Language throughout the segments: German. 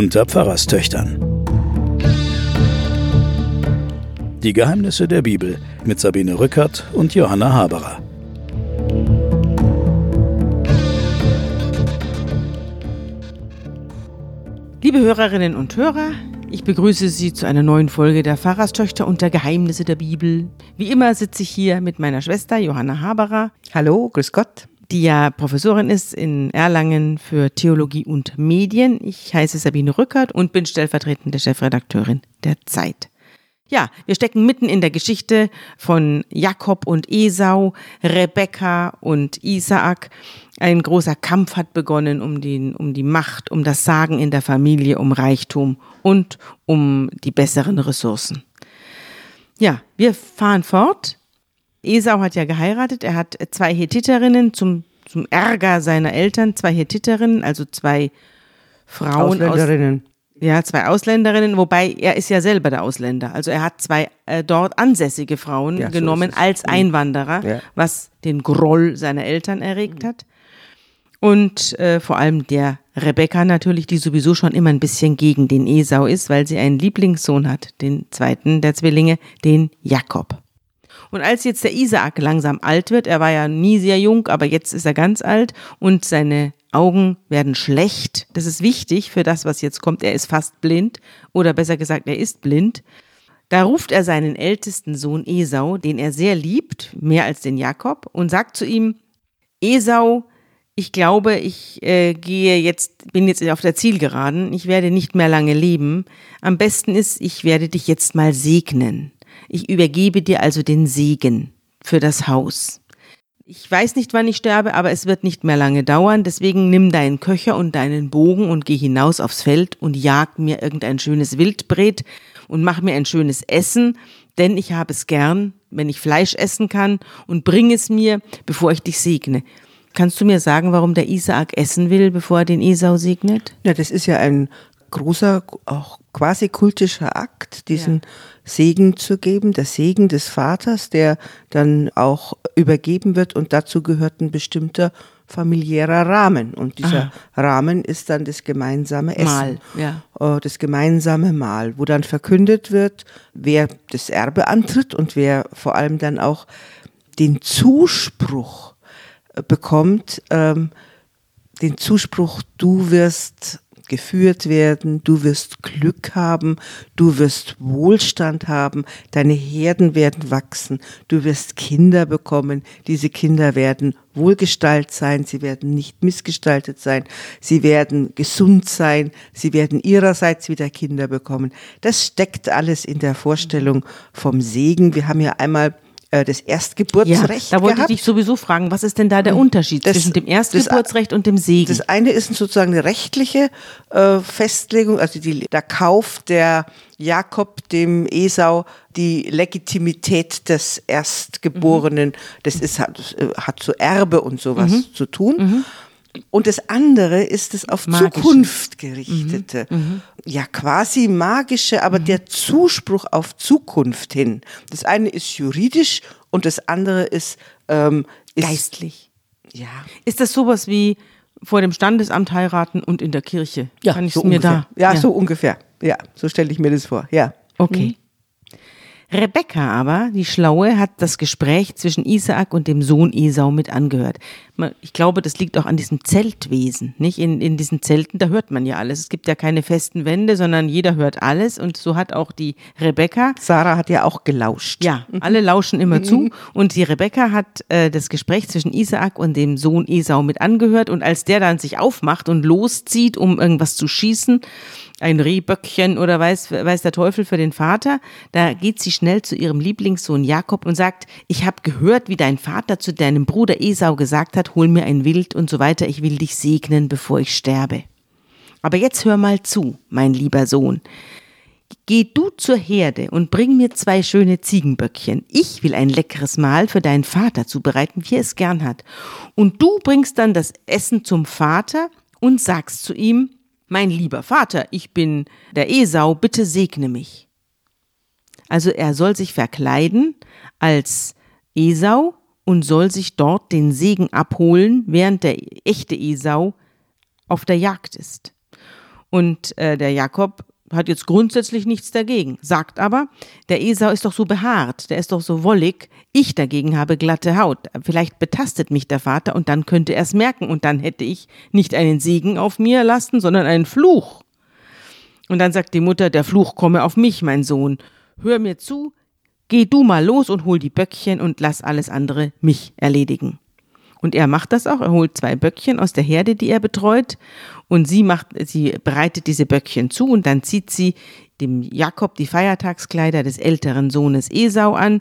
unter Pfarrerstöchtern. Die Geheimnisse der Bibel mit Sabine Rückert und Johanna Haberer. Liebe Hörerinnen und Hörer, ich begrüße Sie zu einer neuen Folge der Pfarrerstöchter unter Geheimnisse der Bibel. Wie immer sitze ich hier mit meiner Schwester Johanna Haberer. Hallo, grüß Gott die ja Professorin ist in Erlangen für Theologie und Medien. Ich heiße Sabine Rückert und bin stellvertretende Chefredakteurin der Zeit. Ja, wir stecken mitten in der Geschichte von Jakob und Esau, Rebekka und Isaak. Ein großer Kampf hat begonnen um, den, um die Macht, um das Sagen in der Familie, um Reichtum und um die besseren Ressourcen. Ja, wir fahren fort Esau hat ja geheiratet, er hat zwei Hethiterinnen zum, zum Ärger seiner Eltern, zwei Hethiterinnen, also zwei Frauen. Ausländerinnen. Aus, ja, zwei Ausländerinnen, wobei er ist ja selber der Ausländer. Also er hat zwei äh, dort ansässige Frauen ja, genommen so als mhm. Einwanderer, ja. was den Groll seiner Eltern erregt hat. Und äh, vor allem der Rebecca natürlich, die sowieso schon immer ein bisschen gegen den Esau ist, weil sie einen Lieblingssohn hat, den zweiten der Zwillinge, den Jakob. Und als jetzt der Isaak langsam alt wird, er war ja nie sehr jung, aber jetzt ist er ganz alt und seine Augen werden schlecht. Das ist wichtig für das, was jetzt kommt. Er ist fast blind oder besser gesagt, er ist blind. Da ruft er seinen ältesten Sohn Esau, den er sehr liebt, mehr als den Jakob, und sagt zu ihm, Esau, ich glaube, ich äh, gehe jetzt, bin jetzt auf der Zielgeraden, ich werde nicht mehr lange leben. Am besten ist, ich werde dich jetzt mal segnen. Ich übergebe dir also den Segen für das Haus. Ich weiß nicht, wann ich sterbe, aber es wird nicht mehr lange dauern. Deswegen nimm deinen Köcher und deinen Bogen und geh hinaus aufs Feld und jag mir irgendein schönes Wildbret und mach mir ein schönes Essen, denn ich habe es gern, wenn ich Fleisch essen kann und bring es mir, bevor ich dich segne. Kannst du mir sagen, warum der Isaak essen will, bevor er den Esau segnet? Ja, das ist ja ein großer, auch quasi kultischer Akt, diesen ja. Segen zu geben, der Segen des Vaters, der dann auch übergeben wird und dazu gehört ein bestimmter familiärer Rahmen. Und dieser Aha. Rahmen ist dann das gemeinsame Essen. Mahl, ja. Äh, das gemeinsame Mahl, wo dann verkündet wird, wer das Erbe antritt und wer vor allem dann auch den Zuspruch äh, bekommt, ähm, den Zuspruch, du wirst geführt werden, du wirst Glück haben, du wirst Wohlstand haben, deine Herden werden wachsen, du wirst Kinder bekommen, diese Kinder werden wohlgestaltet sein, sie werden nicht missgestaltet sein, sie werden gesund sein, sie werden ihrerseits wieder Kinder bekommen. Das steckt alles in der Vorstellung vom Segen. Wir haben ja einmal äh, das Erstgeburtsrecht. Ja, da wollte gehabt. ich dich sowieso fragen, was ist denn da der. Unterschied das, zwischen dem Erstgeburtsrecht das, und dem Segen? Das eine ist sozusagen eine rechtliche äh, Festlegung, also die, der Kauf der Jakob dem Esau die Legitimität des Erstgeborenen, mhm. das ist hat, hat so Erbe und sowas mhm. zu tun. Mhm. Und das andere ist das auf Magische. Zukunft gerichtete. Mhm. Mhm. Ja, quasi magische, aber mhm. der Zuspruch auf Zukunft hin. Das eine ist juridisch und das andere ist, ähm, ist geistlich. Ja. Ist das sowas wie vor dem Standesamt heiraten und in der Kirche? Ja, Kann ich so mir ungefähr. da? Ja, ja, so ungefähr. Ja, so stelle ich mir das vor. Ja. Okay. Mhm. Rebekka aber, die Schlaue, hat das Gespräch zwischen Isaak und dem Sohn Esau mit angehört. Ich glaube, das liegt auch an diesem Zeltwesen, nicht? In, in diesen Zelten, da hört man ja alles. Es gibt ja keine festen Wände, sondern jeder hört alles und so hat auch die Rebekka. Sarah hat ja auch gelauscht. Ja, alle lauschen immer zu mhm. und die Rebekka hat äh, das Gespräch zwischen Isaak und dem Sohn Esau mit angehört und als der dann sich aufmacht und loszieht, um irgendwas zu schießen, ein Rehböckchen oder weiß, weiß der Teufel für den Vater. Da geht sie schnell zu ihrem Lieblingssohn Jakob und sagt, ich habe gehört, wie dein Vater zu deinem Bruder Esau gesagt hat, hol mir ein Wild und so weiter, ich will dich segnen, bevor ich sterbe. Aber jetzt hör mal zu, mein lieber Sohn. Geh du zur Herde und bring mir zwei schöne Ziegenböckchen. Ich will ein leckeres Mahl für deinen Vater zubereiten, wie er es gern hat. Und du bringst dann das Essen zum Vater und sagst zu ihm, mein lieber Vater, ich bin der Esau, bitte segne mich. Also er soll sich verkleiden als Esau und soll sich dort den Segen abholen, während der echte Esau auf der Jagd ist. Und äh, der Jakob hat jetzt grundsätzlich nichts dagegen, sagt aber, der Esau ist doch so behaart, der ist doch so wollig, ich dagegen habe glatte Haut. Vielleicht betastet mich der Vater und dann könnte er es merken und dann hätte ich nicht einen Segen auf mir lassen, sondern einen Fluch. Und dann sagt die Mutter, der Fluch komme auf mich, mein Sohn. Hör mir zu, geh du mal los und hol die Böckchen und lass alles andere mich erledigen. Und er macht das auch. Er holt zwei Böckchen aus der Herde, die er betreut. Und sie macht, sie bereitet diese Böckchen zu und dann zieht sie dem Jakob die Feiertagskleider des älteren Sohnes Esau an.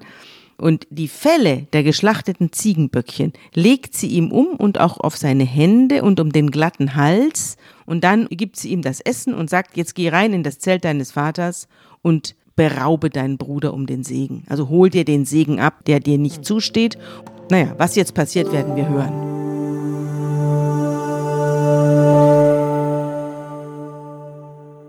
Und die Felle der geschlachteten Ziegenböckchen legt sie ihm um und auch auf seine Hände und um den glatten Hals. Und dann gibt sie ihm das Essen und sagt, jetzt geh rein in das Zelt deines Vaters und beraube deinen Bruder um den Segen. Also hol dir den Segen ab, der dir nicht zusteht. Naja, was jetzt passiert, werden wir hören.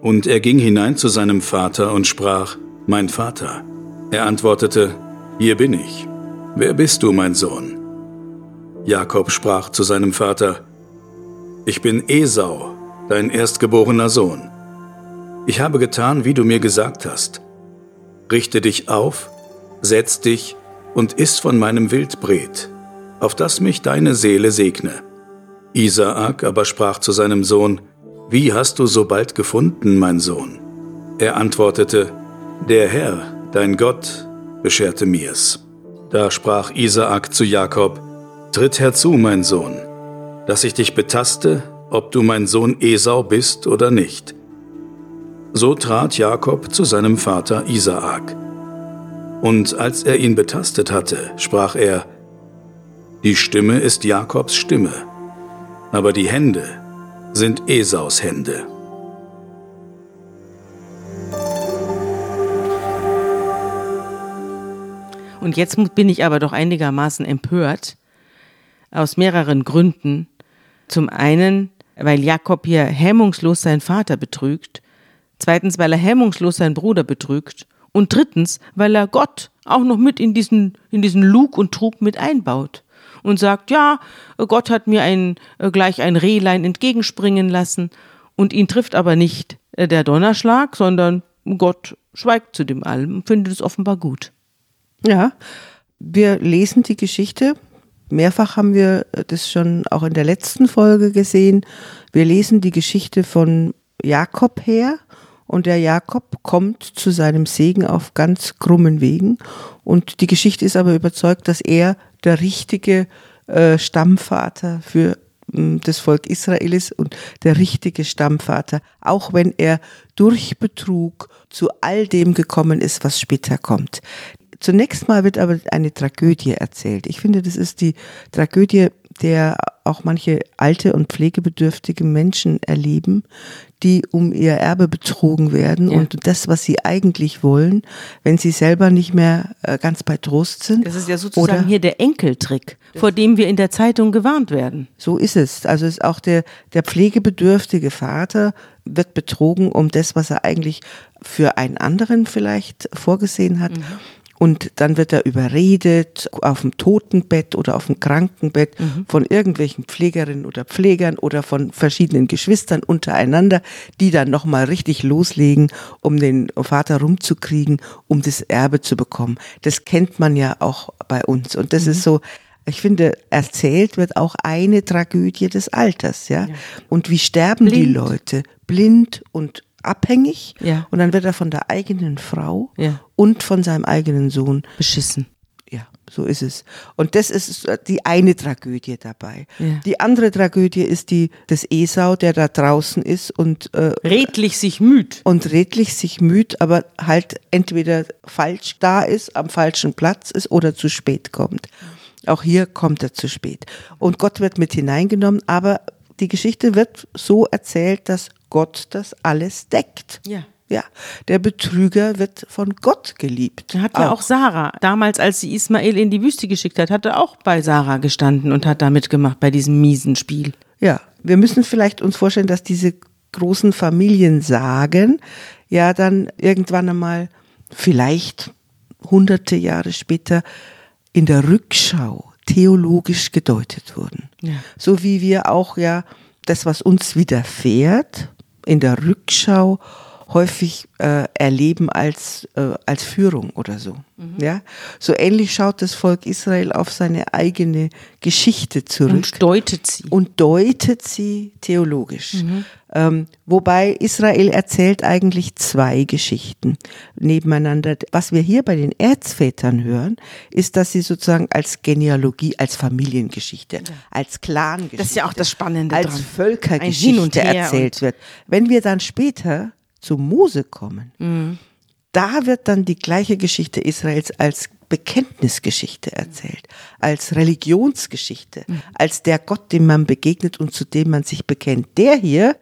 Und er ging hinein zu seinem Vater und sprach, Mein Vater. Er antwortete, Hier bin ich. Wer bist du, mein Sohn? Jakob sprach zu seinem Vater, Ich bin Esau, dein erstgeborener Sohn. Ich habe getan, wie du mir gesagt hast. Richte dich auf, setz dich und iss von meinem Wildbret, auf das mich deine Seele segne. Isaak aber sprach zu seinem Sohn, Wie hast du so bald gefunden, mein Sohn? Er antwortete, Der Herr, dein Gott, bescherte mir's. Da sprach Isaak zu Jakob, Tritt herzu, mein Sohn, dass ich dich betaste, ob du mein Sohn Esau bist oder nicht. So trat Jakob zu seinem Vater Isaak. Und als er ihn betastet hatte, sprach er, Die Stimme ist Jakobs Stimme, aber die Hände sind Esaus Hände. Und jetzt bin ich aber doch einigermaßen empört, aus mehreren Gründen. Zum einen, weil Jakob hier hemmungslos seinen Vater betrügt, zweitens, weil er hemmungslos seinen Bruder betrügt und drittens, weil er Gott auch noch mit in diesen, in diesen Lug und Trug mit einbaut und sagt, ja, Gott hat mir ein, äh, gleich ein Rehlein entgegenspringen lassen und ihn trifft aber nicht äh, der Donnerschlag, sondern Gott schweigt zu dem allem und findet es offenbar gut. Ja, wir lesen die Geschichte. Mehrfach haben wir das schon auch in der letzten Folge gesehen. Wir lesen die Geschichte von Jakob her und der Jakob kommt zu seinem Segen auf ganz krummen Wegen. Und die Geschichte ist aber überzeugt, dass er der richtige äh, Stammvater für äh, das Volk Israel ist und der richtige Stammvater, auch wenn er durch Betrug zu all dem gekommen ist, was später kommt. Zunächst mal wird aber eine Tragödie erzählt. Ich finde, das ist die Tragödie, der auch manche alte und pflegebedürftige Menschen erleben, die um ihr Erbe betrogen werden ja. und das, was sie eigentlich wollen, wenn sie selber nicht mehr äh, ganz bei Trost sind. Das ist ja sozusagen hier der Enkeltrick, vor dem wir in der Zeitung gewarnt werden. So ist es. Also ist auch der, der pflegebedürftige Vater wird betrogen um das, was er eigentlich für einen anderen vielleicht vorgesehen hat. Mhm. Und dann wird er überredet auf dem Totenbett oder auf dem Krankenbett mhm. von irgendwelchen Pflegerinnen oder Pflegern oder von verschiedenen Geschwistern untereinander, die dann nochmal richtig loslegen, um den Vater rumzukriegen, um das Erbe zu bekommen. Das kennt man ja auch bei uns. Und das mhm. ist so, ich finde, erzählt wird auch eine Tragödie des Alters, ja. ja. Und wie sterben blind. die Leute? Blind und abhängig ja. und dann wird er von der eigenen Frau ja. und von seinem eigenen Sohn beschissen. Ja, so ist es. Und das ist die eine Tragödie dabei. Ja. Die andere Tragödie ist die des Esau, der da draußen ist und äh, redlich sich müht. Und redlich sich müht, aber halt entweder falsch da ist, am falschen Platz ist oder zu spät kommt. Auch hier kommt er zu spät. Und Gott wird mit hineingenommen, aber die Geschichte wird so erzählt, dass Gott das alles deckt. Ja. Ja, der Betrüger wird von Gott geliebt. Hat ja auch Sarah, damals als sie Ismael in die Wüste geschickt hat, hat er auch bei Sarah gestanden und hat da mitgemacht bei diesem miesen Spiel. Ja, wir müssen vielleicht uns vorstellen, dass diese großen Familien sagen, ja dann irgendwann einmal, vielleicht hunderte Jahre später, in der Rückschau theologisch gedeutet wurden. Ja. So wie wir auch ja das, was uns widerfährt, in der Rückschau häufig äh, erleben als, äh, als Führung oder so. Mhm. Ja? So ähnlich schaut das Volk Israel auf seine eigene Geschichte zurück. Und deutet sie. Und deutet sie theologisch. Mhm. Ähm, wobei Israel erzählt eigentlich zwei Geschichten nebeneinander. Was wir hier bei den Erzvätern hören, ist, dass sie sozusagen als Genealogie, als Familiengeschichte, ja. als Clangeschichte, das ist ja auch das Spannende als dran. Völkergeschichte erzählt wird. Wenn wir dann später zu Mose kommen, mhm. da wird dann die gleiche Geschichte Israels als Bekenntnisgeschichte erzählt, als Religionsgeschichte, mhm. als der Gott, dem man begegnet und zu dem man sich bekennt. Der hier,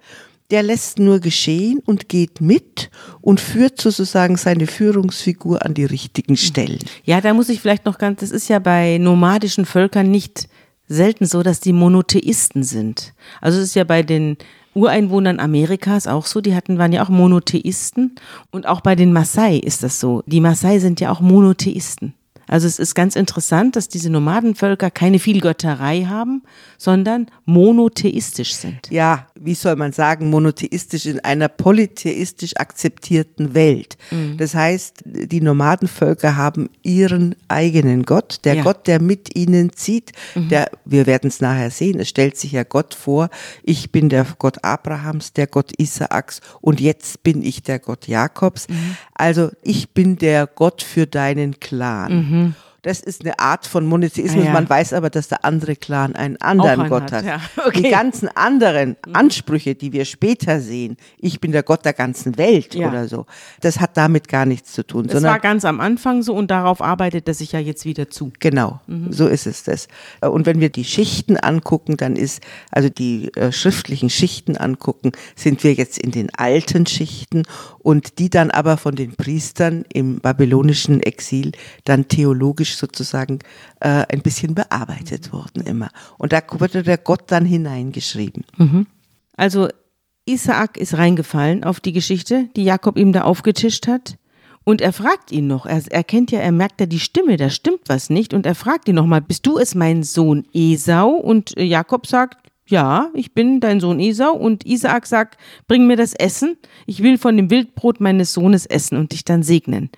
der lässt nur geschehen und geht mit und führt sozusagen seine Führungsfigur an die richtigen mhm. Stellen. Ja, da muss ich vielleicht noch ganz, das ist ja bei nomadischen Völkern nicht selten so, dass die Monotheisten sind. Also es ist ja bei den Ureinwohnern Amerikas auch so, die hatten, waren ja auch Monotheisten. Und auch bei den Maasai ist das so. Die Maasai sind ja auch Monotheisten. Also es ist ganz interessant, dass diese Nomadenvölker keine Vielgötterei haben, sondern monotheistisch sind. Ja, wie soll man sagen, monotheistisch in einer polytheistisch akzeptierten Welt. Mhm. Das heißt, die Nomadenvölker haben ihren eigenen Gott, der ja. Gott, der mit ihnen zieht. Mhm. Der, wir werden es nachher sehen, es stellt sich ja Gott vor, ich bin der Gott Abrahams, der Gott Isaaks und jetzt bin ich der Gott Jakobs. Mhm. Also ich bin der Gott für deinen Clan. Mhm. Das ist eine Art von Monotheismus. Ah, ja. Man weiß aber, dass der andere Clan einen anderen einen Gott hat. hat. Ja. Okay. Die ganzen anderen mhm. Ansprüche, die wir später sehen, ich bin der Gott der ganzen Welt ja. oder so, das hat damit gar nichts zu tun. Das war ganz am Anfang so und darauf arbeitet er sich ja jetzt wieder zu. Genau, mhm. so ist es das. Und wenn wir die Schichten angucken, dann ist, also die äh, schriftlichen Schichten angucken, sind wir jetzt in den alten Schichten und die dann aber von den Priestern im babylonischen Exil dann theologisch sozusagen äh, ein bisschen bearbeitet worden immer. Und da wurde der Gott dann hineingeschrieben. Mhm. Also Isaak ist reingefallen auf die Geschichte, die Jakob ihm da aufgetischt hat. Und er fragt ihn noch, er erkennt ja, er merkt ja die Stimme, da stimmt was nicht. Und er fragt ihn nochmal, bist du es mein Sohn Esau? Und Jakob sagt, ja, ich bin dein Sohn Esau und Isaak sagt, bring mir das Essen, ich will von dem Wildbrot meines Sohnes essen und dich dann segnen.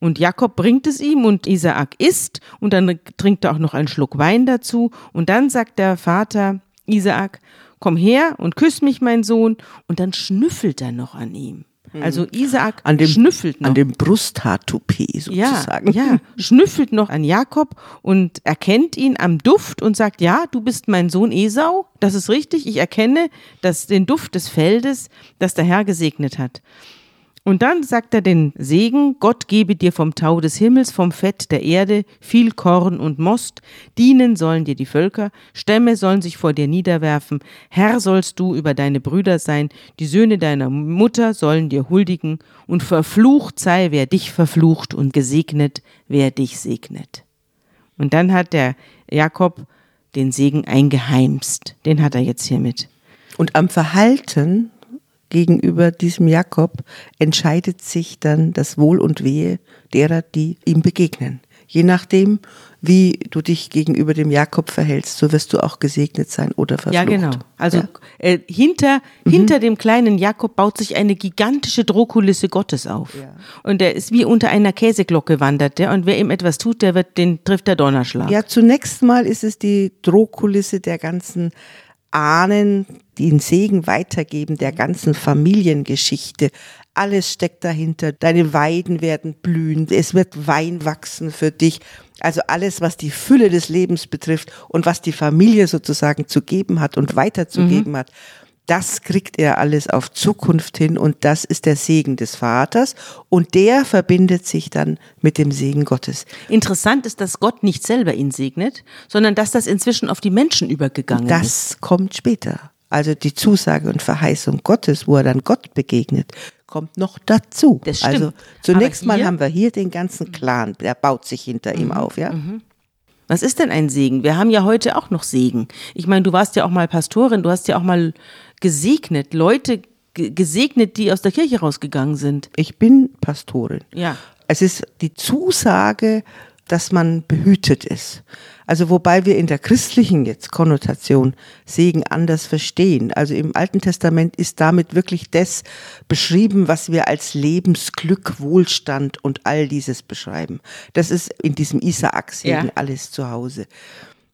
Und Jakob bringt es ihm und Isaak isst und dann trinkt er auch noch einen Schluck Wein dazu und dann sagt der Vater Isaak, komm her und küss mich, mein Sohn, und dann schnüffelt er noch an ihm. Also mhm. Isaak an dem, schnüffelt noch. An dem Brusthaartoupet sozusagen. Ja, ja, schnüffelt noch an Jakob und erkennt ihn am Duft und sagt, ja, du bist mein Sohn Esau, das ist richtig, ich erkenne dass den Duft des Feldes, das der Herr gesegnet hat. Und dann sagt er den Segen, Gott gebe dir vom Tau des Himmels, vom Fett der Erde, viel Korn und Most, dienen sollen dir die Völker, Stämme sollen sich vor dir niederwerfen, Herr sollst du über deine Brüder sein, die Söhne deiner Mutter sollen dir huldigen, und verflucht sei, wer dich verflucht, und gesegnet, wer dich segnet. Und dann hat der Jakob den Segen eingeheimst, den hat er jetzt hiermit. Und am Verhalten gegenüber diesem Jakob entscheidet sich dann das Wohl und Wehe derer, die ihm begegnen. Je nachdem, wie du dich gegenüber dem Jakob verhältst, so wirst du auch gesegnet sein oder verflucht. Ja, genau. Also ja. Äh, hinter, mhm. hinter dem kleinen Jakob baut sich eine gigantische Drohkulisse Gottes auf. Ja. Und er ist wie unter einer Käseglocke wandert der und wer ihm etwas tut, der wird, den trifft der Donnerschlag. Ja, zunächst mal ist es die Drohkulisse der ganzen Ahnen, den Segen weitergeben der ganzen Familiengeschichte. Alles steckt dahinter. Deine Weiden werden blühen. Es wird Wein wachsen für dich. Also alles, was die Fülle des Lebens betrifft und was die Familie sozusagen zu geben hat und weiterzugeben mhm. hat das kriegt er alles auf Zukunft hin und das ist der Segen des Vaters und der verbindet sich dann mit dem Segen Gottes. Interessant ist, dass Gott nicht selber ihn segnet, sondern dass das inzwischen auf die Menschen übergegangen das ist. Das kommt später. Also die Zusage und Verheißung Gottes, wo er dann Gott begegnet, kommt noch dazu. Das stimmt. Also zunächst mal haben wir hier den ganzen Clan, der baut sich hinter mhm. ihm auf, ja. Mhm. Was ist denn ein Segen? Wir haben ja heute auch noch Segen. Ich meine, du warst ja auch mal Pastorin, du hast ja auch mal gesegnet, Leute gesegnet, die aus der Kirche rausgegangen sind. Ich bin Pastorin. Ja. Es ist die Zusage, dass man behütet ist. Also wobei wir in der christlichen jetzt Konnotation Segen anders verstehen. Also im Alten Testament ist damit wirklich das beschrieben, was wir als Lebensglück, Wohlstand und all dieses beschreiben. Das ist in diesem Isaak-Segen ja. alles zu Hause.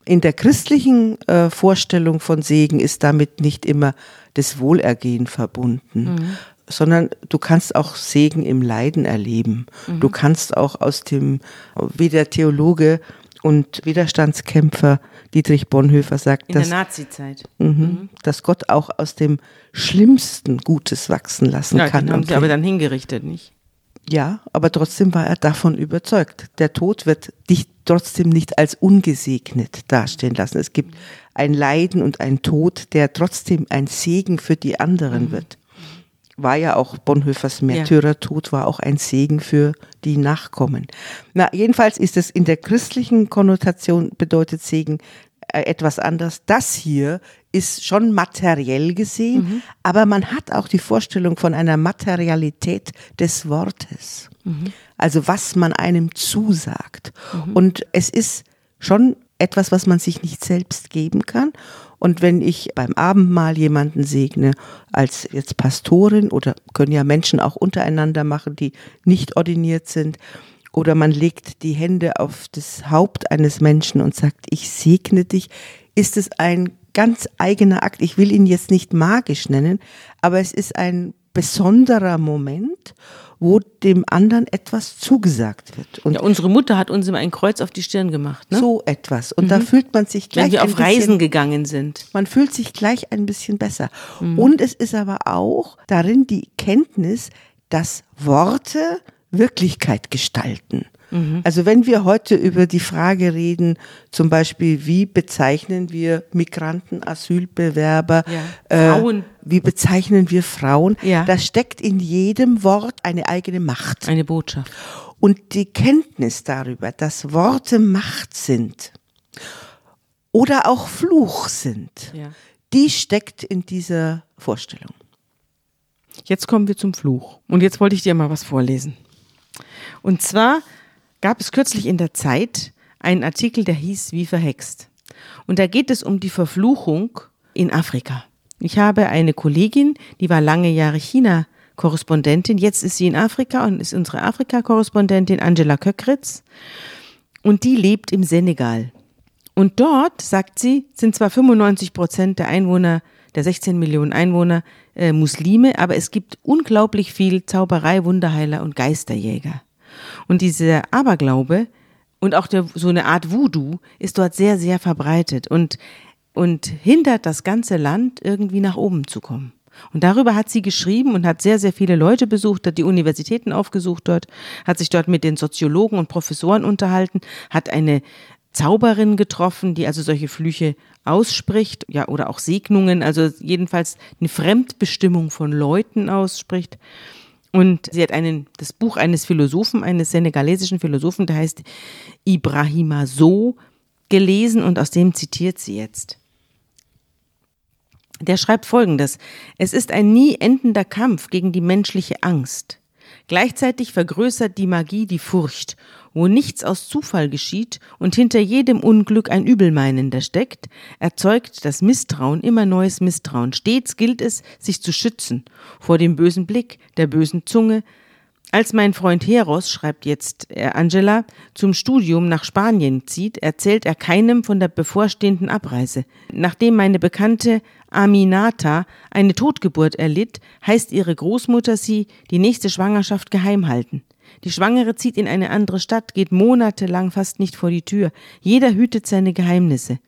In der christlichen äh, Vorstellung von Segen ist damit nicht immer das Wohlergehen verbunden. Mhm sondern du kannst auch Segen im Leiden erleben. Mhm. Du kannst auch aus dem, wie der Theologe und Widerstandskämpfer Dietrich Bonhoeffer sagt, in dass, der Nazizeit, mh, mhm. dass Gott auch aus dem Schlimmsten Gutes wachsen lassen ja, kann. Den haben sie aber dann hingerichtet, nicht? Ja, aber trotzdem war er davon überzeugt. Der Tod wird dich trotzdem nicht als ungesegnet dastehen lassen. Es gibt ein Leiden und ein Tod, der trotzdem ein Segen für die anderen mhm. wird war ja auch Bonhoeffers Märtyrertod, war auch ein Segen für die Nachkommen. Na, jedenfalls ist es in der christlichen Konnotation bedeutet Segen äh, etwas anders. Das hier ist schon materiell gesehen, mhm. aber man hat auch die Vorstellung von einer Materialität des Wortes. Mhm. Also was man einem zusagt. Mhm. Und es ist schon etwas, was man sich nicht selbst geben kann. Und wenn ich beim Abendmahl jemanden segne, als jetzt Pastorin oder können ja Menschen auch untereinander machen, die nicht ordiniert sind, oder man legt die Hände auf das Haupt eines Menschen und sagt, ich segne dich, ist es ein ganz eigener Akt. Ich will ihn jetzt nicht magisch nennen, aber es ist ein besonderer Moment wo dem anderen etwas zugesagt wird. Und ja, unsere Mutter hat uns immer ein Kreuz auf die Stirn gemacht. Ne? So etwas. Und mhm. da fühlt man sich gleich. Wenn wir auf bisschen, Reisen gegangen sind. Man fühlt sich gleich ein bisschen besser. Mhm. Und es ist aber auch darin die Kenntnis, dass Worte Wirklichkeit gestalten. Mhm. Also wenn wir heute über die Frage reden, zum Beispiel, wie bezeichnen wir Migranten, Asylbewerber, ja. Frauen. Äh, wie bezeichnen wir Frauen, ja. da steckt in jedem Wort eine eigene Macht. Eine Botschaft. Und die Kenntnis darüber, dass Worte Macht sind oder auch Fluch sind, ja. die steckt in dieser Vorstellung. Jetzt kommen wir zum Fluch. Und jetzt wollte ich dir mal was vorlesen. Und zwar gab es kürzlich in der Zeit einen Artikel, der hieß Wie verhext. Und da geht es um die Verfluchung in Afrika. Ich habe eine Kollegin, die war lange Jahre China-Korrespondentin. Jetzt ist sie in Afrika und ist unsere Afrika-Korrespondentin Angela Köckritz. Und die lebt im Senegal. Und dort, sagt sie, sind zwar 95 Prozent der Einwohner, der 16 Millionen Einwohner, äh, Muslime, aber es gibt unglaublich viel Zauberei, Wunderheiler und Geisterjäger. Und dieser Aberglaube und auch der, so eine Art Voodoo ist dort sehr, sehr verbreitet und, und hindert das ganze Land irgendwie nach oben zu kommen. Und darüber hat sie geschrieben und hat sehr, sehr viele Leute besucht, hat die Universitäten aufgesucht dort, hat sich dort mit den Soziologen und Professoren unterhalten, hat eine Zauberin getroffen, die also solche Flüche ausspricht, ja, oder auch Segnungen, also jedenfalls eine Fremdbestimmung von Leuten ausspricht. Und sie hat einen, das Buch eines Philosophen, eines senegalesischen Philosophen, der heißt Ibrahima So, gelesen und aus dem zitiert sie jetzt. Der schreibt folgendes: Es ist ein nie endender Kampf gegen die menschliche Angst. Gleichzeitig vergrößert die Magie die Furcht wo nichts aus Zufall geschieht und hinter jedem Unglück ein Übelmeinender steckt, erzeugt das Misstrauen immer neues Misstrauen. Stets gilt es, sich zu schützen vor dem bösen Blick, der bösen Zunge. Als mein Freund Heros, schreibt jetzt Angela, zum Studium nach Spanien zieht, erzählt er keinem von der bevorstehenden Abreise. Nachdem meine Bekannte Aminata eine Totgeburt erlitt, heißt ihre Großmutter sie die nächste Schwangerschaft geheim halten. Die Schwangere zieht in eine andere Stadt, geht monatelang fast nicht vor die Tür. Jeder hütet seine Geheimnisse.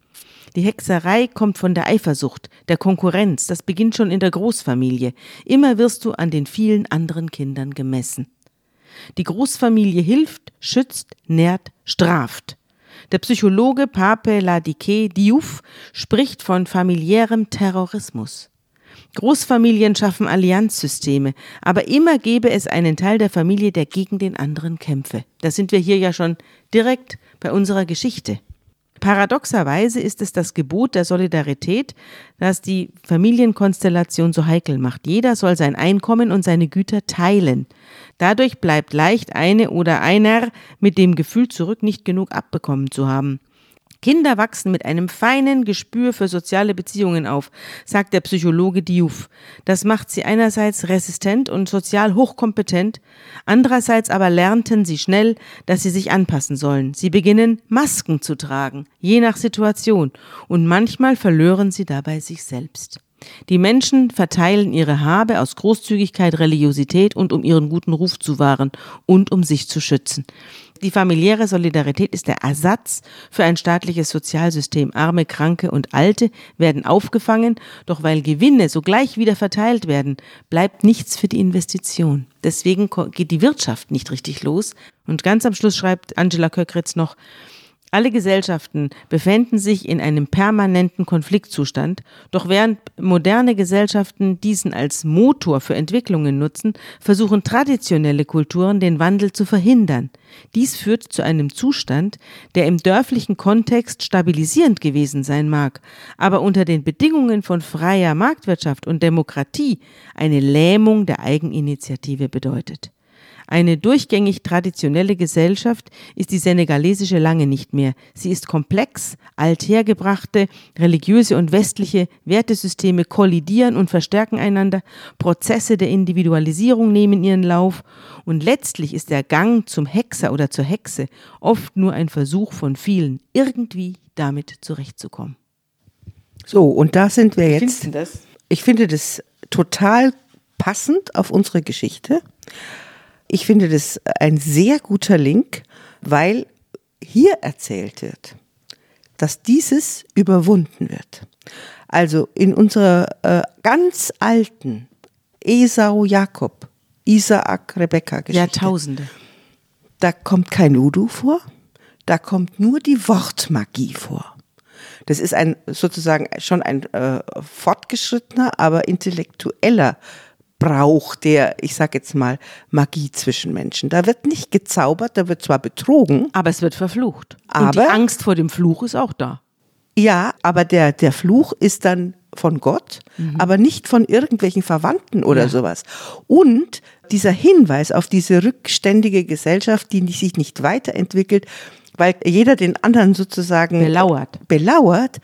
Die Hexerei kommt von der Eifersucht, der Konkurrenz, das beginnt schon in der Großfamilie. Immer wirst du an den vielen anderen Kindern gemessen. Die Großfamilie hilft, schützt, nährt, straft. Der Psychologe Pape Ladike Diouf spricht von familiärem Terrorismus. Großfamilien schaffen Allianzsysteme, aber immer gäbe es einen Teil der Familie, der gegen den anderen kämpfe. Da sind wir hier ja schon direkt bei unserer Geschichte. Paradoxerweise ist es das Gebot der Solidarität, das die Familienkonstellation so heikel macht. Jeder soll sein Einkommen und seine Güter teilen. Dadurch bleibt leicht eine oder einer mit dem Gefühl zurück, nicht genug abbekommen zu haben. Kinder wachsen mit einem feinen Gespür für soziale Beziehungen auf, sagt der Psychologe Diouf. Das macht sie einerseits resistent und sozial hochkompetent, andererseits aber lernten sie schnell, dass sie sich anpassen sollen. Sie beginnen Masken zu tragen, je nach Situation, und manchmal verlören sie dabei sich selbst. Die Menschen verteilen ihre Habe aus Großzügigkeit, Religiosität und um ihren guten Ruf zu wahren und um sich zu schützen. Die familiäre Solidarität ist der Ersatz für ein staatliches Sozialsystem. Arme, Kranke und Alte werden aufgefangen, doch weil Gewinne sogleich wieder verteilt werden, bleibt nichts für die Investition. Deswegen geht die Wirtschaft nicht richtig los. Und ganz am Schluss schreibt Angela Köckritz noch, alle Gesellschaften befänden sich in einem permanenten Konfliktzustand, doch während moderne Gesellschaften diesen als Motor für Entwicklungen nutzen, versuchen traditionelle Kulturen den Wandel zu verhindern. Dies führt zu einem Zustand, der im dörflichen Kontext stabilisierend gewesen sein mag, aber unter den Bedingungen von freier Marktwirtschaft und Demokratie eine Lähmung der Eigeninitiative bedeutet. Eine durchgängig traditionelle Gesellschaft ist die senegalesische lange nicht mehr. Sie ist komplex, althergebrachte, religiöse und westliche Wertesysteme kollidieren und verstärken einander, Prozesse der Individualisierung nehmen ihren Lauf und letztlich ist der Gang zum Hexer oder zur Hexe oft nur ein Versuch von vielen, irgendwie damit zurechtzukommen. So, und da sind wir jetzt. Ich finde das total passend auf unsere Geschichte. Ich finde das ein sehr guter Link, weil hier erzählt wird, dass dieses überwunden wird. Also in unserer äh, ganz alten Esau Jakob, Isaak Rebekka Geschichte. Jahrtausende. Da kommt kein Udu vor, da kommt nur die Wortmagie vor. Das ist ein sozusagen schon ein äh, fortgeschrittener, aber intellektueller Brauch der, ich sag jetzt mal, Magie zwischen Menschen. Da wird nicht gezaubert, da wird zwar betrogen. Aber es wird verflucht. Aber, Und die Angst vor dem Fluch ist auch da. Ja, aber der, der Fluch ist dann von Gott, mhm. aber nicht von irgendwelchen Verwandten oder ja. sowas. Und dieser Hinweis auf diese rückständige Gesellschaft, die sich nicht weiterentwickelt, weil jeder den anderen sozusagen belauert. belauert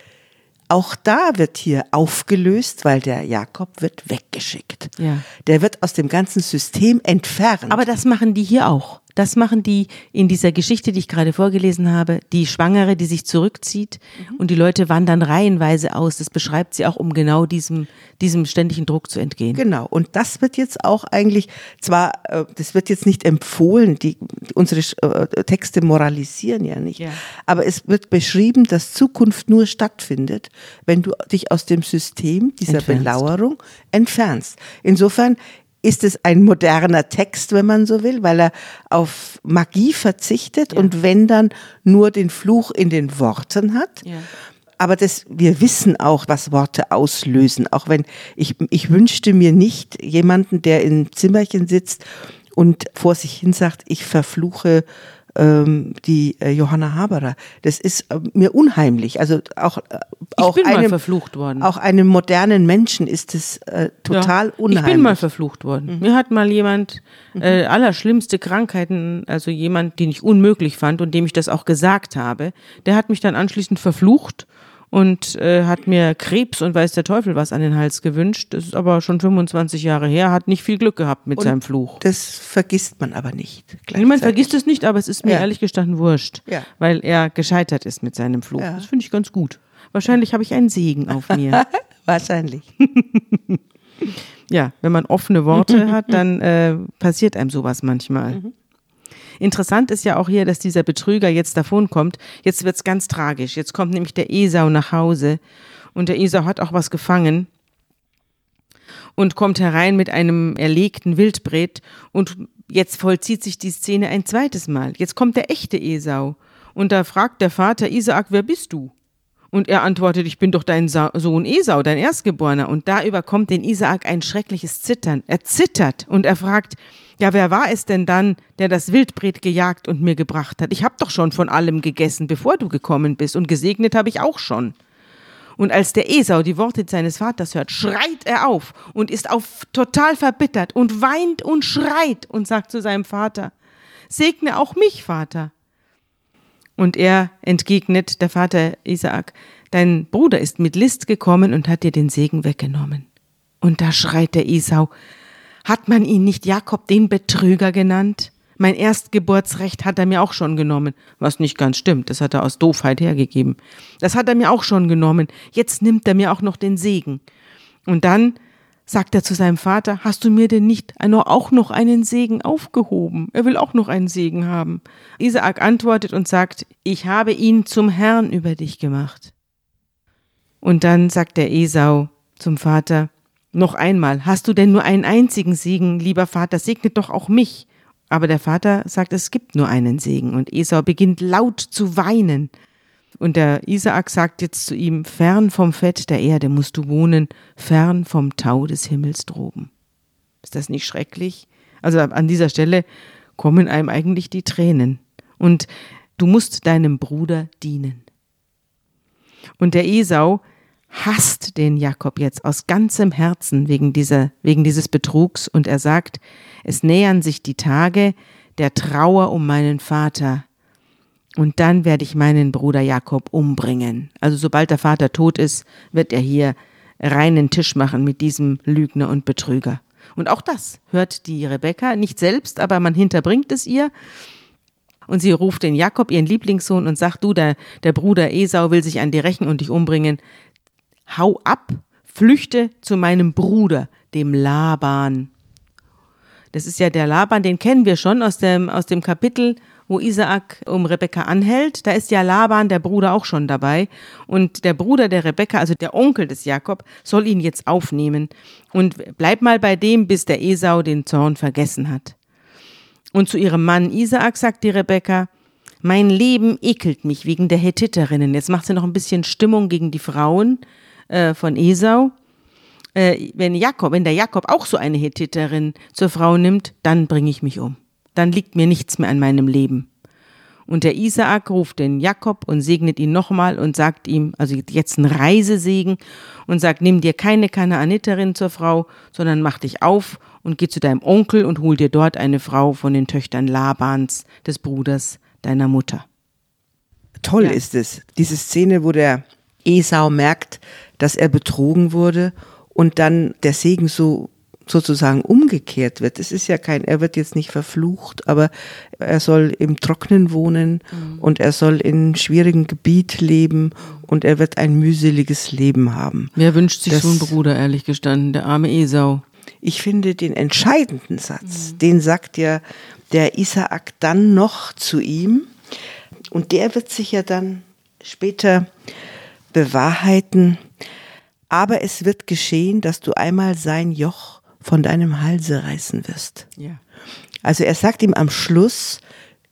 auch da wird hier aufgelöst, weil der Jakob wird weggeschickt. Ja. Der wird aus dem ganzen System entfernt. Aber das machen die hier auch. Das machen die in dieser Geschichte, die ich gerade vorgelesen habe, die Schwangere, die sich zurückzieht mhm. und die Leute wandern reihenweise aus. Das beschreibt sie auch, um genau diesem, diesem ständigen Druck zu entgehen. Genau. Und das wird jetzt auch eigentlich, zwar, äh, das wird jetzt nicht empfohlen, die, unsere äh, Texte moralisieren ja nicht, ja. aber es wird beschrieben, dass Zukunft nur stattfindet, wenn du dich aus dem System dieser entfernst. Belauerung entfernst. Insofern ist es ein moderner Text, wenn man so will, weil er auf Magie verzichtet ja. und wenn dann nur den Fluch in den Worten hat. Ja. Aber das, wir wissen auch, was Worte auslösen. Auch wenn ich, ich wünschte mir nicht jemanden, der im Zimmerchen sitzt und vor sich hin sagt, ich verfluche ähm, die äh, Johanna Haberer. Das ist äh, mir unheimlich. Also auch, äh, auch, einem, verflucht worden. auch einem modernen Menschen ist es äh, total ja, unheimlich. Ich bin mal verflucht worden. Mhm. Mir hat mal jemand äh, allerschlimmste Krankheiten, also jemand, den ich unmöglich fand und dem ich das auch gesagt habe, der hat mich dann anschließend verflucht und äh, hat mir Krebs und weiß der Teufel was an den Hals gewünscht. Das ist aber schon 25 Jahre her, hat nicht viel Glück gehabt mit und seinem Fluch. Das vergisst man aber nicht. Niemand vergisst es nicht, aber es ist mir ja. ehrlich gestanden wurscht, ja. weil er gescheitert ist mit seinem Fluch. Ja. Das finde ich ganz gut. Wahrscheinlich habe ich einen Segen auf mir. Wahrscheinlich. ja, wenn man offene Worte hat, dann äh, passiert einem sowas manchmal. Mhm. Interessant ist ja auch hier, dass dieser Betrüger jetzt davonkommt. Jetzt wird's ganz tragisch. Jetzt kommt nämlich der Esau nach Hause und der Esau hat auch was gefangen und kommt herein mit einem erlegten Wildbret und jetzt vollzieht sich die Szene ein zweites Mal. Jetzt kommt der echte Esau und da fragt der Vater Isaak, wer bist du? Und er antwortet, ich bin doch dein Sohn Esau, dein Erstgeborener. Und da überkommt den Isaak ein schreckliches Zittern. Er zittert und er fragt, ja, wer war es denn dann, der das Wildbret gejagt und mir gebracht hat? Ich hab doch schon von allem gegessen, bevor du gekommen bist, und gesegnet habe ich auch schon. Und als der Esau die Worte seines Vaters hört, schreit er auf und ist auf total verbittert und weint und schreit und sagt zu seinem Vater, segne auch mich, Vater. Und er entgegnet, der Vater Isaak, dein Bruder ist mit List gekommen und hat dir den Segen weggenommen. Und da schreit der Esau, hat man ihn nicht Jakob den Betrüger genannt? Mein Erstgeburtsrecht hat er mir auch schon genommen, was nicht ganz stimmt, das hat er aus Doofheit hergegeben. Das hat er mir auch schon genommen, jetzt nimmt er mir auch noch den Segen. Und dann sagt er zu seinem Vater, hast du mir denn nicht auch noch einen Segen aufgehoben? Er will auch noch einen Segen haben. Isaak antwortet und sagt, ich habe ihn zum Herrn über dich gemacht. Und dann sagt der Esau zum Vater, noch einmal, hast du denn nur einen einzigen Segen, lieber Vater, segnet doch auch mich. Aber der Vater sagt, es gibt nur einen Segen, und Esau beginnt laut zu weinen. Und der Isaak sagt jetzt zu ihm, fern vom Fett der Erde musst du wohnen, fern vom Tau des Himmels droben. Ist das nicht schrecklich? Also an dieser Stelle kommen einem eigentlich die Tränen. Und du musst deinem Bruder dienen. Und der Esau hasst den Jakob jetzt aus ganzem Herzen wegen dieser, wegen dieses Betrugs und er sagt, es nähern sich die Tage der Trauer um meinen Vater und dann werde ich meinen Bruder Jakob umbringen. Also sobald der Vater tot ist, wird er hier reinen Tisch machen mit diesem Lügner und Betrüger. Und auch das hört die Rebekka nicht selbst, aber man hinterbringt es ihr. Und sie ruft den Jakob, ihren Lieblingssohn, und sagt, du, der, der Bruder Esau will sich an dir rächen und dich umbringen. Hau ab, flüchte zu meinem Bruder, dem Laban. Das ist ja der Laban, den kennen wir schon aus dem, aus dem Kapitel wo Isaak um Rebekka anhält, da ist ja Laban, der Bruder, auch schon dabei. Und der Bruder der Rebekka, also der Onkel des Jakob, soll ihn jetzt aufnehmen. Und bleib mal bei dem, bis der Esau den Zorn vergessen hat. Und zu ihrem Mann Isaak sagt die Rebekka, mein Leben ekelt mich wegen der Hethiterinnen. Jetzt macht sie noch ein bisschen Stimmung gegen die Frauen äh, von Esau. Äh, wenn Jakob, wenn der Jakob auch so eine Hethiterin zur Frau nimmt, dann bringe ich mich um dann liegt mir nichts mehr an meinem Leben. Und der Isaak ruft den Jakob und segnet ihn nochmal und sagt ihm, also jetzt ein Reisesegen, und sagt, nimm dir keine Kanaaniterin zur Frau, sondern mach dich auf und geh zu deinem Onkel und hol dir dort eine Frau von den Töchtern Labans, des Bruders deiner Mutter. Toll ja. ist es, diese Szene, wo der Esau merkt, dass er betrogen wurde und dann der Segen so sozusagen umgekehrt wird. Es ist ja kein, er wird jetzt nicht verflucht, aber er soll im Trocknen wohnen mhm. und er soll in schwierigem Gebiet leben und er wird ein mühseliges Leben haben. Wer wünscht sich das, so einen Bruder, ehrlich gestanden, der arme Esau? Ich finde den entscheidenden Satz, mhm. den sagt ja der Isaak dann noch zu ihm und der wird sich ja dann später bewahrheiten. Aber es wird geschehen, dass du einmal sein Joch von deinem Halse reißen wirst. Ja. Also er sagt ihm am Schluss,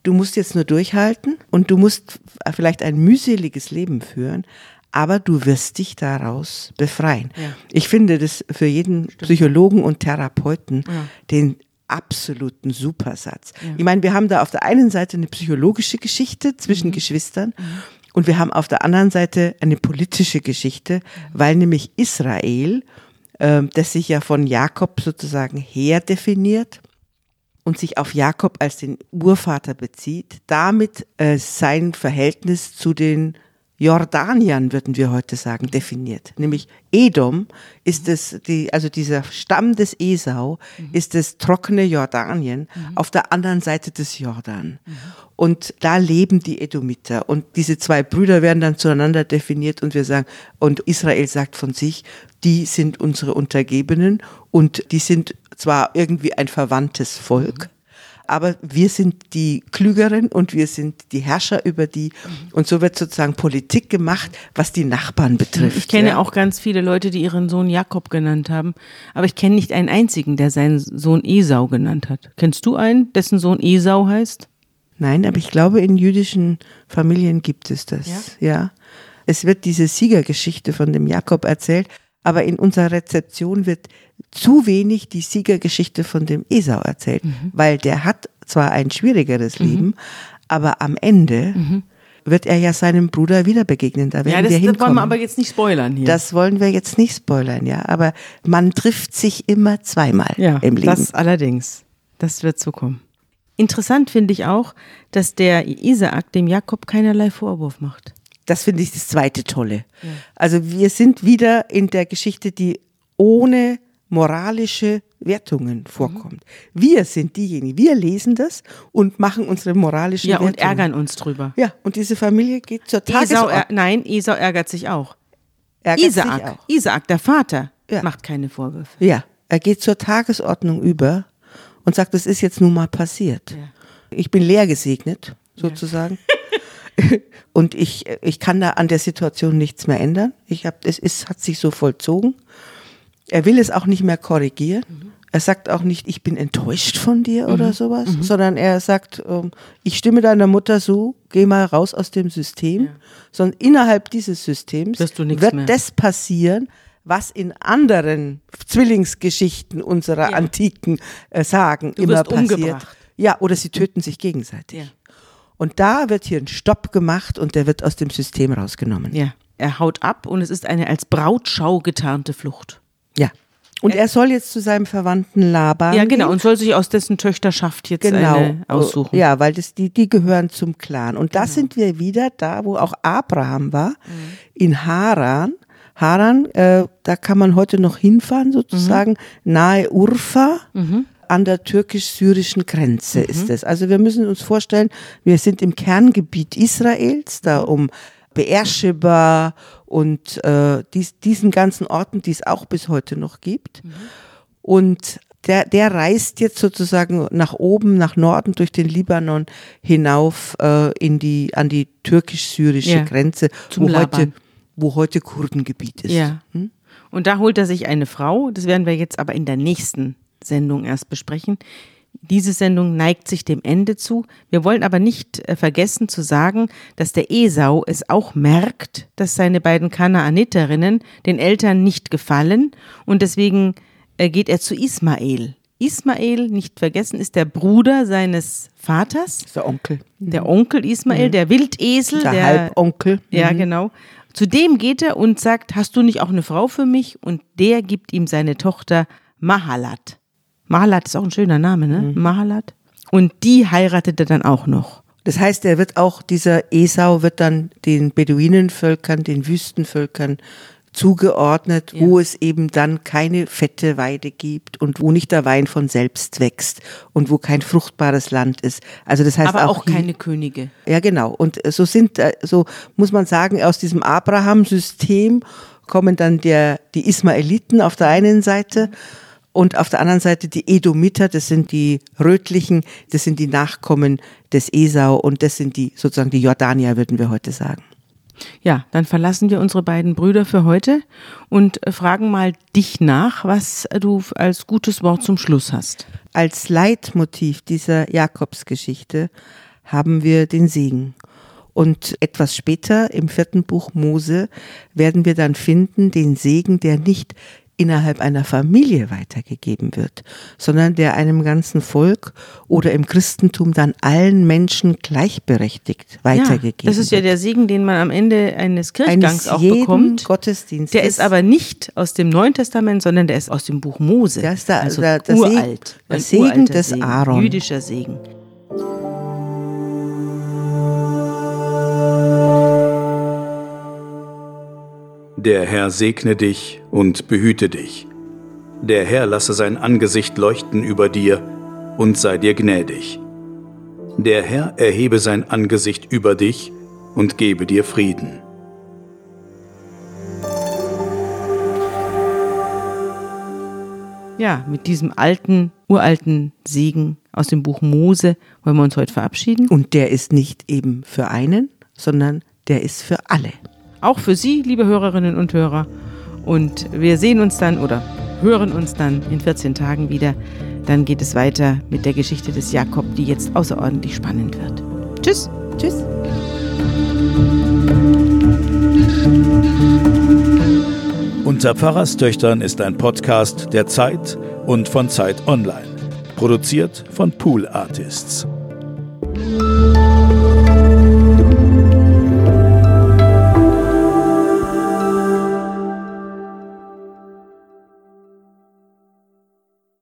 du musst jetzt nur durchhalten und du musst vielleicht ein mühseliges Leben führen, aber du wirst dich daraus befreien. Ja. Ich finde das für jeden Stimmt. Psychologen und Therapeuten ja. den absoluten Supersatz. Ja. Ich meine, wir haben da auf der einen Seite eine psychologische Geschichte zwischen mhm. Geschwistern mhm. Und wir haben auf der anderen Seite eine politische Geschichte, weil nämlich Israel ähm, das sich ja von Jakob sozusagen her definiert und sich auf Jakob als den Urvater bezieht, damit äh, sein Verhältnis zu den Jordaniern, würden wir heute sagen, definiert. Nämlich Edom ist es, die, also dieser Stamm des Esau mhm. ist das trockene Jordanien mhm. auf der anderen Seite des Jordan. Mhm. Und da leben die Edomiter. Und diese zwei Brüder werden dann zueinander definiert und wir sagen, und Israel sagt von sich, die sind unsere Untergebenen und die sind zwar irgendwie ein verwandtes Volk, aber wir sind die Klügeren und wir sind die Herrscher über die. Und so wird sozusagen Politik gemacht, was die Nachbarn betrifft. Ich kenne ja. auch ganz viele Leute, die ihren Sohn Jakob genannt haben, aber ich kenne nicht einen einzigen, der seinen Sohn Esau genannt hat. Kennst du einen, dessen Sohn Esau heißt? Nein, aber ich glaube, in jüdischen Familien gibt es das. Ja. ja. Es wird diese Siegergeschichte von dem Jakob erzählt, aber in unserer Rezeption wird zu wenig die Siegergeschichte von dem Esau erzählt, mhm. weil der hat zwar ein schwierigeres mhm. Leben, aber am Ende mhm. wird er ja seinem Bruder wieder begegnen. Da werden ja, das, wir hinkommen. Das wollen wir aber jetzt nicht spoilern hier. Das wollen wir jetzt nicht spoilern, ja. Aber man trifft sich immer zweimal ja, im Leben. Das allerdings. Das wird so kommen. Interessant finde ich auch, dass der Isaak dem Jakob keinerlei Vorwurf macht. Das finde ich das zweite Tolle. Ja. Also wir sind wieder in der Geschichte, die ohne moralische Wertungen vorkommt. Mhm. Wir sind diejenigen, wir lesen das und machen unsere moralischen ja, Wertungen. Ja, und ärgern uns drüber. Ja, und diese Familie geht zur Tagesordnung. Esau, nein, Esau ärgert sich auch. Ärgert Isaak, sich auch. Isaak, der Vater, ja. macht keine Vorwürfe. Ja, er geht zur Tagesordnung über und sagt, das ist jetzt nun mal passiert. Ja. Ich bin leer gesegnet, sozusagen. Ja. und ich, ich kann da an der Situation nichts mehr ändern. Ich hab, es ist, hat sich so vollzogen. Er will es auch nicht mehr korrigieren. Mhm. Er sagt auch nicht, ich bin enttäuscht von dir mhm. oder sowas, mhm. sondern er sagt, ähm, ich stimme deiner Mutter zu, geh mal raus aus dem System. Ja. Sondern innerhalb dieses Systems wird mehr. das passieren, was in anderen Zwillingsgeschichten unserer ja. antiken äh, Sagen du immer passiert. Umgebracht. Ja, oder sie töten sich gegenseitig. Ja. Und da wird hier ein Stopp gemacht und der wird aus dem System rausgenommen. Ja, er haut ab und es ist eine als Brautschau getarnte Flucht. Ja. Und er, er soll jetzt zu seinem Verwandten Laban. Ja, genau, gehen. und soll sich aus dessen Töchterschaft jetzt genau. eine aussuchen. Ja, weil das, die, die gehören zum Clan. Und da genau. sind wir wieder da, wo auch Abraham war, mhm. in Haran. Haran, äh, da kann man heute noch hinfahren, sozusagen, mhm. nahe Urfa. Mhm. An der türkisch-syrischen Grenze mhm. ist es. Also wir müssen uns vorstellen, wir sind im Kerngebiet Israels, da mhm. um Beersheba und äh, dies, diesen ganzen Orten, die es auch bis heute noch gibt. Mhm. Und der, der reist jetzt sozusagen nach oben, nach Norden durch den Libanon hinauf äh, in die, an die türkisch-syrische ja, Grenze, wo heute, wo heute Kurdengebiet ist. Ja. Hm? Und da holt er sich eine Frau, das werden wir jetzt aber in der nächsten Sendung erst besprechen, diese Sendung neigt sich dem Ende zu. Wir wollen aber nicht äh, vergessen zu sagen, dass der Esau es auch merkt, dass seine beiden Kanaaniterinnen den Eltern nicht gefallen und deswegen äh, geht er zu Ismael. Ismael, nicht vergessen, ist der Bruder seines Vaters. Der Onkel. Der Onkel Ismael, mhm. der Wildesel. Der, der Halbonkel. Ja, mhm. genau. Zu dem geht er und sagt, hast du nicht auch eine Frau für mich? Und der gibt ihm seine Tochter Mahalat. Mahalat ist auch ein schöner Name, ne? Mhm. Mahalat. Und die heiratete dann auch noch. Das heißt, er wird auch, dieser Esau wird dann den Beduinenvölkern, den Wüstenvölkern zugeordnet, ja. wo es eben dann keine fette Weide gibt und wo nicht der Wein von selbst wächst und wo kein fruchtbares Land ist. Also das heißt Aber auch, auch keine Könige. Ja, genau. Und so sind, äh, so muss man sagen, aus diesem Abraham-System kommen dann der, die Ismaeliten auf der einen Seite. Mhm und auf der anderen Seite die Edomiter, das sind die rötlichen, das sind die Nachkommen des Esau und das sind die sozusagen die Jordanier, würden wir heute sagen. Ja, dann verlassen wir unsere beiden Brüder für heute und fragen mal dich nach, was du als gutes Wort zum Schluss hast. Als Leitmotiv dieser Jakobsgeschichte haben wir den Segen. Und etwas später im vierten Buch Mose werden wir dann finden den Segen, der nicht innerhalb einer Familie weitergegeben wird, sondern der einem ganzen Volk oder im Christentum dann allen Menschen gleichberechtigt weitergegeben wird. Ja, das ist ja der Segen, den man am Ende eines Kirchgangs eines auch bekommt. Gottesdienstes. Der ist aber nicht aus dem Neuen Testament, sondern der ist aus dem Buch Mose. Der ist der, also der, der uralt. Der Segen des Segen, Aaron. Jüdischer Segen. Der Herr segne dich und behüte dich. Der Herr lasse sein Angesicht leuchten über dir und sei dir gnädig. Der Herr erhebe sein Angesicht über dich und gebe dir Frieden. Ja, mit diesem alten, uralten Segen aus dem Buch Mose wollen wir uns heute verabschieden. Und der ist nicht eben für einen, sondern der ist für alle. Auch für Sie, liebe Hörerinnen und Hörer. Und wir sehen uns dann oder hören uns dann in 14 Tagen wieder. Dann geht es weiter mit der Geschichte des Jakob, die jetzt außerordentlich spannend wird. Tschüss. Tschüss. Unter Pfarrerstöchtern ist ein Podcast der Zeit und von Zeit Online. Produziert von Pool Artists.